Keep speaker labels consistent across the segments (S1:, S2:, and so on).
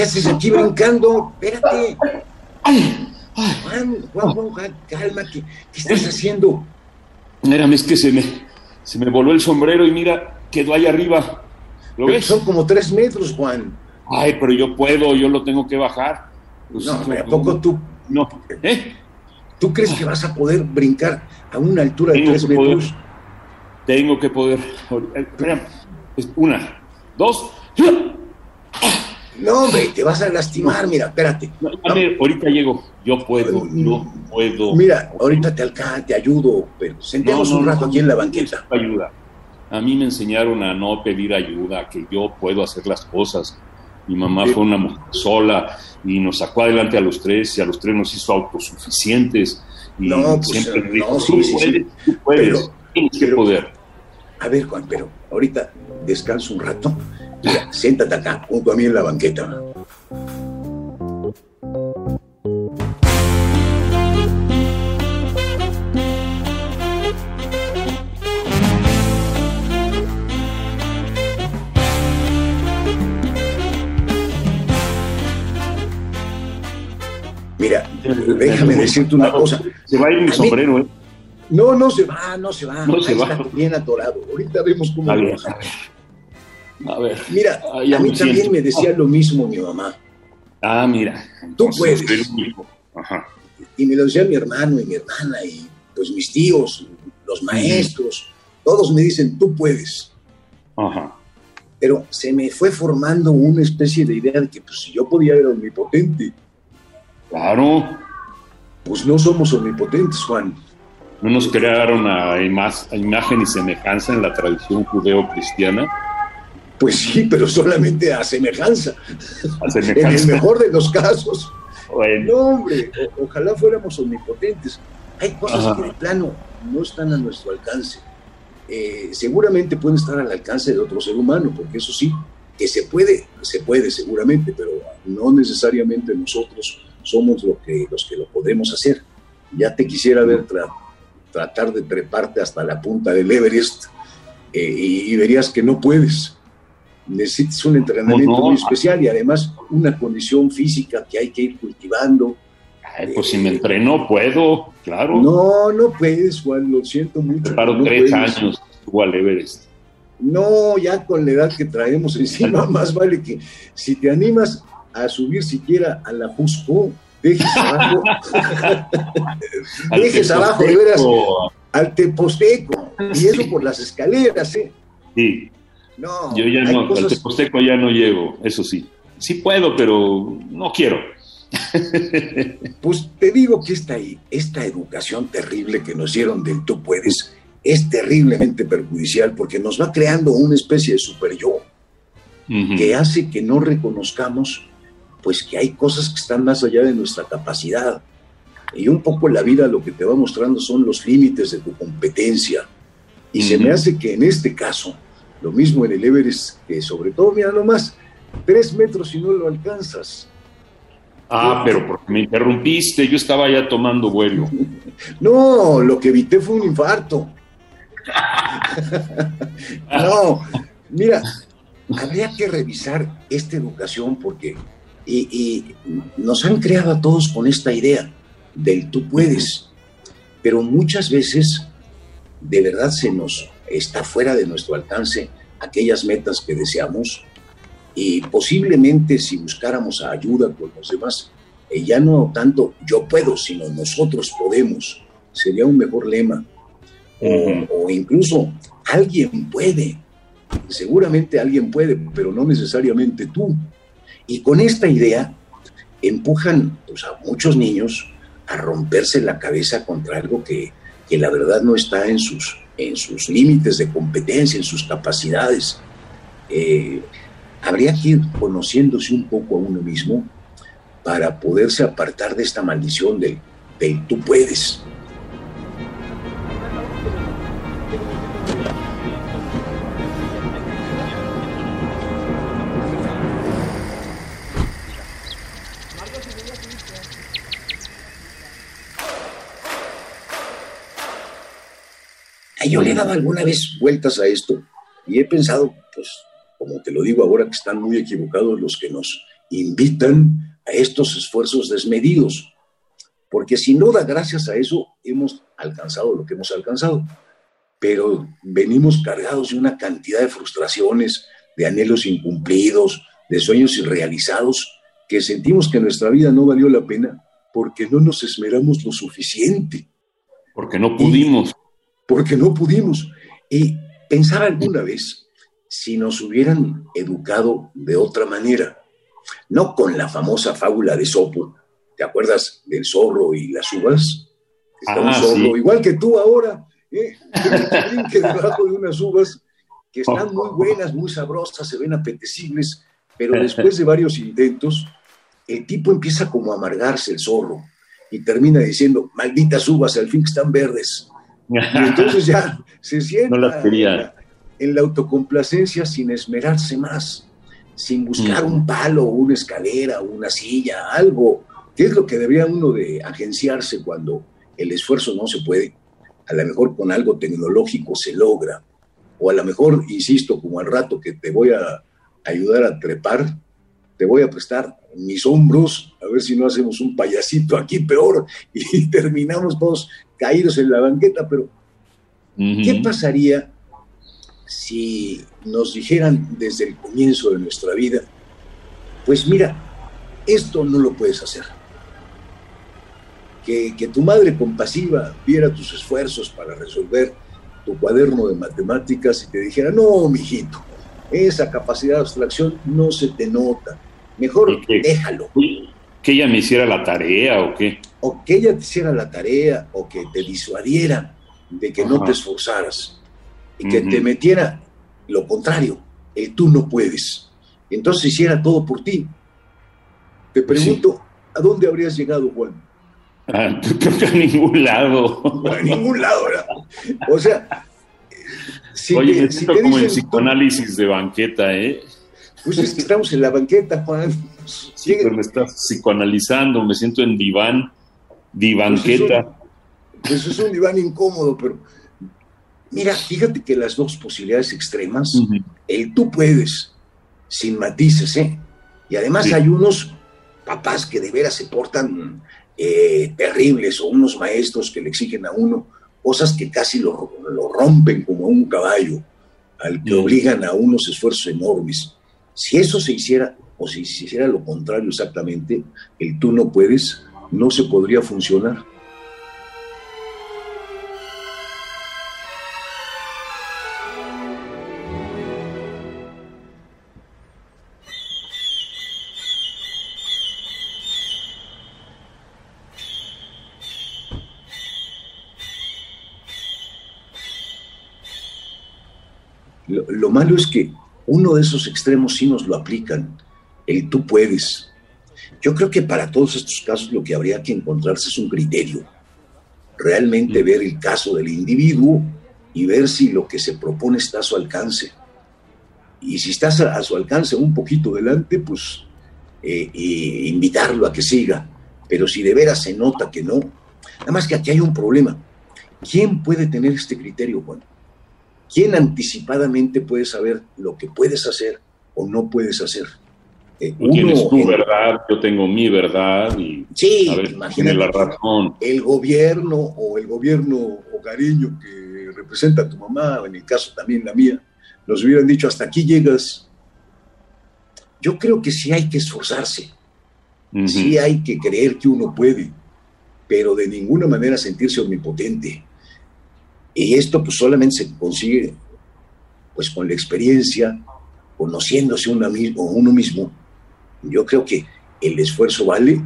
S1: ¿Qué haces aquí brincando? Espérate. Juan, Juan, Juan, Juan, cálmate. ¿Qué estás haciendo?
S2: Mírame, es que se me, se me voló el sombrero y mira, quedó ahí arriba. ¿Lo
S1: Pero
S2: ves?
S1: Son como tres metros, Juan.
S2: Ay, pero yo puedo, yo lo tengo que bajar. Pues,
S1: No, hombre, ¿a poco tú,
S2: No, ¿eh?
S1: tú crees que vas a poder brincar a una altura de tres
S2: que poder.
S1: metros?
S2: Tengo que poder. Eh, Mira, es una, dos.
S1: No, hombre, te vas a lastimar. Mira, espérate.
S2: No, a ver, ahorita llego. Yo puedo, yo puedo.
S1: Mira, ahorita te alcanzo, te ayudo, pero sentemos
S2: No, no,
S1: un rato
S2: no,
S1: aquí en la
S2: no
S1: banqueta.
S2: ayuda. A mí me enseñaron a no pedir ayuda, que yo puedo hacer las cosas. Mi mamá
S1: Sí.
S2: fue una mujer sola y nos sacó adelante a los tres y a los tres nos hizo autosuficientes. Y
S1: No, pues,
S2: siempre
S1: no,
S2: dijo,
S1: sí, sí, sí.
S2: puedes, tú puedes,
S1: Pero-
S2: tienes que
S1: pero-
S2: poder.
S1: A ver, Juan, pero ahorita descanso un rato. Mira, siéntate acá, junto a mí en la banqueta. Mira, déjame decirte una cosa.
S2: Se va a ir mi sombrero, ¿eh?
S1: No, no se va, no se va.
S2: No se
S1: Ahí
S2: va.
S1: está bien atorado. Ahorita vemos cómo
S2: ver,
S1: bajamos.
S2: A ver.
S1: Mira, a mí
S2: me
S1: también
S2: siento.
S1: me decía lo mismo mi mamá.
S2: Ah, mira.
S1: Tú
S2: entonces
S1: puedes.
S2: el único. Ajá.
S1: Y me lo decía mi hermano y mi hermana y pues mis tíos, los maestros. Todos me dicen, tú puedes.
S2: Ajá.
S1: Pero se me fue formando una especie de idea de que pues si yo podía era omnipotente.
S2: Claro.
S1: Pues no somos omnipotentes, Juan.
S2: ¿No nos crearon a, ima- a imagen y semejanza en la tradición judeo-cristiana?
S1: Pues sí, pero solamente a semejanza.
S2: A
S1: En el mejor de los casos.
S2: Bueno,
S1: No, hombre, o- ojalá fuéramos omnipotentes. Hay cosas
S2: Ajá.
S1: que de plano no están a nuestro alcance. Eh, seguramente pueden estar al alcance de otro ser humano, porque eso sí, que se puede, se puede seguramente, pero no necesariamente nosotros somos lo que, los que lo podemos hacer. Ya te quisiera ver tra- tratar de treparte hasta la punta del Everest eh, y, y verías que no puedes. Necesitas un entrenamiento
S2: No, no.
S1: muy especial y además una condición física que hay que ir cultivando.
S2: ay, pues si me entrenó, puedo, claro.
S1: No, no puedes, Juan, lo siento mucho.
S2: Preparo
S1: no
S2: tres
S1: puedes.
S2: años, estuvo al Everest.
S1: No, ya con la edad que traemos encima, más vale que si te animas a subir siquiera a la Jusco, dejes abajo, dejes abajo, de veras, al Teposteco, y eso por las escaleras, ¿eh?
S2: Sí,
S1: No,
S2: yo ya no, al
S1: cosas-
S2: Teposteco ya no llego, eso sí. Sí puedo, pero no quiero.
S1: Pues te digo que esta, esta educación terrible que nos dieron del tú puedes es terriblemente perjudicial porque nos va creando una especie de super yo. Que hace que no reconozcamos pues que hay cosas que están más allá de nuestra capacidad. Y un poco la vida lo que te va mostrando son los límites de tu competencia. Y se me hace que en este caso, lo mismo en el Everest, que sobre todo, mira nomás, tres metros y no lo alcanzas.
S2: Ah, pero porque me interrumpiste, yo estaba ya tomando vuelo.
S1: No, lo que evité fue un infarto. no, mira, habría que revisar esta educación porque y, y nos han creado a todos con esta idea del tú puedes, pero muchas veces de verdad se nos está fuera de nuestro alcance aquellas metas que deseamos y posiblemente si buscáramos ayuda con los demás, eh, ya no tanto yo puedo, sino nosotros podemos, sería un mejor lema. O, o incluso alguien puede, seguramente alguien puede, pero no necesariamente tú. Y con esta idea empujan pues, a muchos niños a romperse la cabeza contra algo que, que la verdad no está en sus, en sus límites de competencia, en sus capacidades. Eh, habría que ir conociéndose un poco a uno mismo para poderse apartar de esta maldición del, del tú puedes. Yo le he dado alguna vez vueltas a esto y he pensado, pues, como te lo digo ahora, que están muy equivocados los que nos invitan a estos esfuerzos desmedidos, porque sin duda gracias a eso hemos alcanzado lo que hemos alcanzado, pero venimos cargados de una cantidad de frustraciones, de anhelos incumplidos, de sueños irrealizados, que sentimos que nuestra vida no valió la pena porque no nos esmeramos lo suficiente.
S2: Porque no pudimos.
S1: Porque no pudimos. Y pensaba alguna vez si nos hubieran educado de otra manera, no con la famosa fábula de Sopo, ¿te acuerdas del zorro y las uvas? Está un
S2: Ah,
S1: zorro,
S2: sí.
S1: igual que tú ahora, ¿eh? que debajo de unas uvas que están muy buenas, muy sabrosas, se ven apetecibles, pero después de varios intentos, el tipo empieza como a amargarse el zorro y termina diciendo, malditas uvas, al fin que están verdes. Y entonces ya se sienta
S2: No las quería.
S1: En, la, en la autocomplacencia sin esmerarse más, sin buscar
S2: Mm.
S1: un palo, una escalera, una silla, algo, que es lo que debería uno de agenciarse cuando el esfuerzo no se puede. A lo mejor con algo tecnológico se logra, o a lo mejor, insisto, como al rato que te voy a ayudar a trepar, te voy a prestar mis hombros, a ver si no hacemos un payasito aquí peor y terminamos todos caídos en la banqueta, pero. ¿qué pasaría si nos dijeran desde el comienzo de nuestra vida, pues mira, esto no lo puedes hacer? Que, que tu madre compasiva viera tus esfuerzos para resolver tu cuaderno de matemáticas y te dijera, no, mijito, esa capacidad de abstracción no se te nota, mejor déjalo.
S2: ¿Que ella me hiciera la tarea o qué?
S1: o que ella te hiciera la tarea o que te disuadiera de que no te esforzaras y que te metiera lo contrario, el tú no puedes. Entonces hiciera todo por ti. Te
S2: Pues
S1: pregunto, ¿a dónde habrías llegado, Juan?
S2: Ah, creo que a ningún lado.
S1: No, a ningún lado, ¿verdad? O sea, si
S2: Oye,
S1: te,
S2: me
S1: si
S2: siento
S1: te
S2: como
S1: tú-
S2: psicoanálisis de banqueta, ¿eh?
S1: Pues es que estamos en la banqueta, Juan.
S2: Sí, pero me estás psicoanalizando, me siento en diván, divanqueta.
S1: Pues es un diván incómodo, pero mira, fíjate que las dos posibilidades extremas el tú puedes, sin matices, ¿eh? Y además
S2: Sí.
S1: hay unos papás que de veras se portan eh, terribles o unos maestros que le exigen a uno cosas que casi lo, lo rompen como a un caballo, al que obligan a unos esfuerzos enormes. Si eso se hiciera, o si se hiciera lo contrario exactamente, el tú no puedes, no se podría funcionar. Lo, lo malo es que uno de esos extremos sí nos lo aplican, el tú puedes. Yo creo que para todos estos casos lo que habría que encontrarse es un criterio. Realmente ver el caso del individuo y ver si lo que se propone está a su alcance. Y si estás a, a su alcance un poquito delante, pues eh, eh, invitarlo a que siga. Pero si de veras se nota que no, nada más que aquí hay un problema. ¿Quién puede tener este criterio, Juan? ¿Quién anticipadamente puede saber lo que puedes hacer o no puedes hacer? Eh,
S2: Tú tienes tu
S1: en-
S2: verdad, yo tengo mi verdad y
S1: Sí,
S2: a ver,
S1: imagínate
S2: la razón.
S1: el gobierno o el gobierno hogareño que representa a tu mamá, o en el caso también la mía, nos hubieran dicho hasta aquí llegas. Yo creo que sí hay que esforzarse,
S2: Ujú.
S1: sí hay que creer que uno puede, pero de ninguna manera sentirse omnipotente. Y esto pues solamente se consigue pues con la experiencia, conociéndose mismo, uno mismo. Yo creo que el esfuerzo vale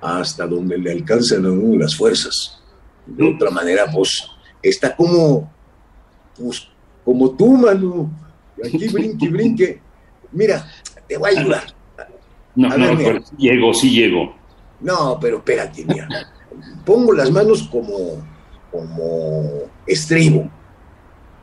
S1: hasta donde le alcanzan a uno las fuerzas. De otra manera, pues está como, pues como tú, Manu. Aquí brinque, brinque. Mira, te voy a ayudar.
S2: No, no, pero sí llego, sí llego.
S1: No, pero espérate, mira. Pongo las manos como, como estribo.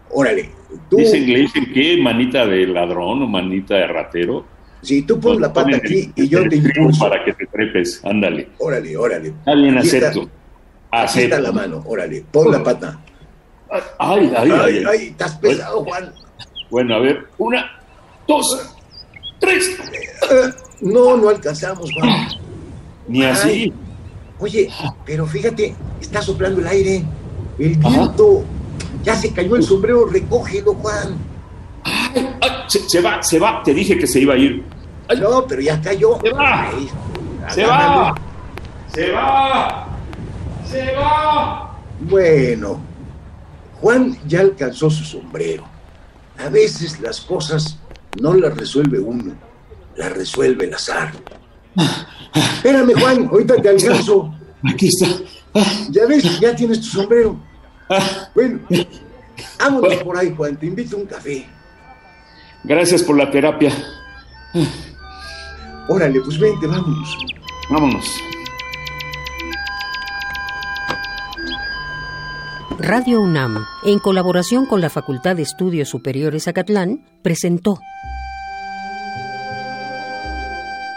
S1: Órale.
S2: Tú, ¿Es inglés en qué? ¿Manita de ladrón o manita de ratero?
S1: Sí, tú pon la pata aquí y yo te impulso.
S2: Para que te trepes, ándale.
S1: Órale, órale.
S2: Bien, acepto.
S1: Aquí está la mano, órale, pon la pata.
S2: Ay, ay, ay.
S1: Ay, estás pesado, Juan.
S2: Bueno, a ver, una, dos, tres.
S1: No, no alcanzamos, Juan.
S2: Ni así.
S1: Oye, pero fíjate, está soplando el aire. El viento. Ya se cayó el sombrero, recógelo, Juan.
S2: Ay, se, va, se va. Te dije que se iba a ir.
S1: No, pero ya cayó.
S2: Se va. se va. Se va. Se va.
S1: Bueno, Juan ya alcanzó su sombrero. A veces las cosas no las resuelve uno, las resuelve el azar. Espérame, Juan, ahorita te alcanzo.
S2: Aquí está.
S1: Ya ves, ya tienes tu sombrero. Bueno, vámonos por ahí, Juan, te invito a un café.
S2: Gracias por la terapia.
S1: Órale, pues vente, vámonos.
S2: Vámonos.
S3: Radio UNAM, en colaboración con la Facultad de Estudios Superiores Acatlán, presentó